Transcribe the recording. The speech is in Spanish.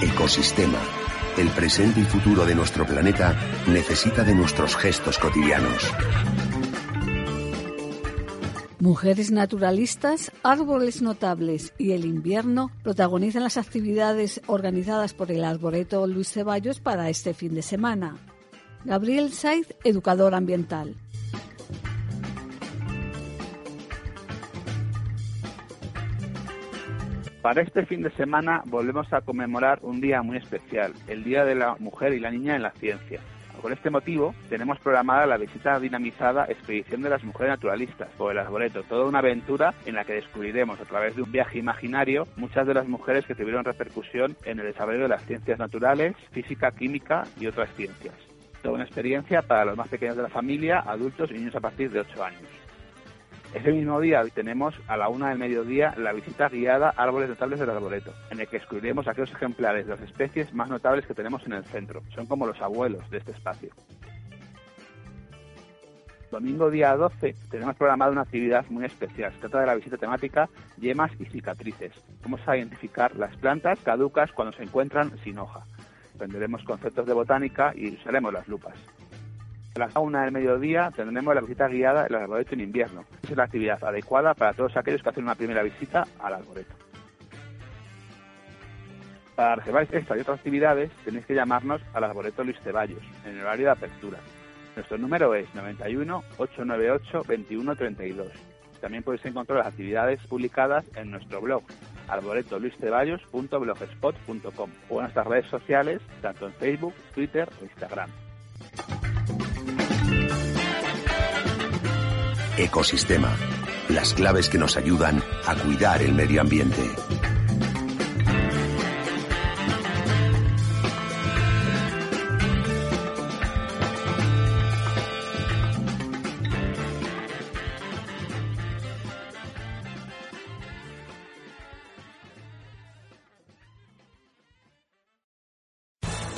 Ecosistema. El presente y futuro de nuestro planeta necesita de nuestros gestos cotidianos. Mujeres naturalistas, árboles notables y el invierno protagonizan las actividades organizadas por el Arboreto Luis Ceballos para este fin de semana. Gabriel Saiz, educador ambiental. Para este fin de semana volvemos a conmemorar un día muy especial, el Día de la Mujer y la Niña en la Ciencia. Con este motivo, tenemos programada la visita dinamizada Expedición de las Mujeres Naturalistas por el Arboreto, toda una aventura en la que descubriremos a través de un viaje imaginario muchas de las mujeres que tuvieron repercusión en el desarrollo de las ciencias naturales, física, química y otras ciencias. Toda una experiencia para los más pequeños de la familia, adultos y niños a partir de 8 años. Ese mismo día tenemos a la una del mediodía la visita guiada Árboles Notables del Arboreto, en el que descubriremos aquellos ejemplares de las especies más notables que tenemos en el centro. Son como los abuelos de este espacio. Domingo día 12 tenemos programada una actividad muy especial. Se trata de la visita temática Yemas y cicatrices. Vamos a identificar las plantas caducas cuando se encuentran sin hoja. Aprenderemos conceptos de botánica y usaremos las lupas. A las una del mediodía tendremos la visita guiada al arboreto en invierno. Es la actividad adecuada para todos aquellos que hacen una primera visita al arboreto. Para reservar esta y otras actividades tenéis que llamarnos al arboreto Luis Ceballos en el horario de apertura. Nuestro número es 91 898 2132. También podéis encontrar las actividades publicadas en nuestro blog arboretoluisceballos.blogspot.com o en nuestras redes sociales, tanto en Facebook, Twitter o Instagram. Ecosistema. Las claves que nos ayudan a cuidar el medio ambiente.